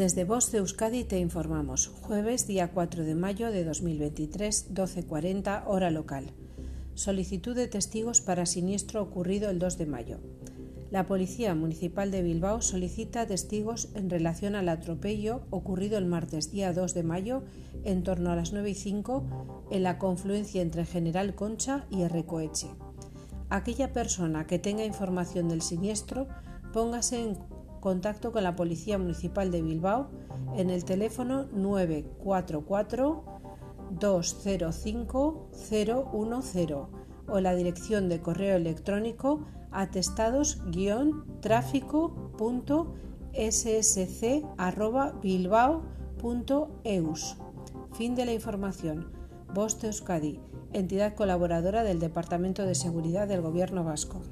Desde Voz de Euskadi te informamos. Jueves, día 4 de mayo de 2023, 12.40, hora local. Solicitud de testigos para siniestro ocurrido el 2 de mayo. La Policía Municipal de Bilbao solicita testigos en relación al atropello ocurrido el martes día 2 de mayo en torno a las 9 y 5 en la confluencia entre General Concha y Errecoeche. Aquella persona que tenga información del siniestro, póngase en contacto con la Policía Municipal de Bilbao en el teléfono 944 205 010 o la dirección de correo electrónico atestados-tráfico.ssc.bilbao.eus. Fin de la información. Voz de Euskadi, entidad colaboradora del Departamento de Seguridad del Gobierno Vasco.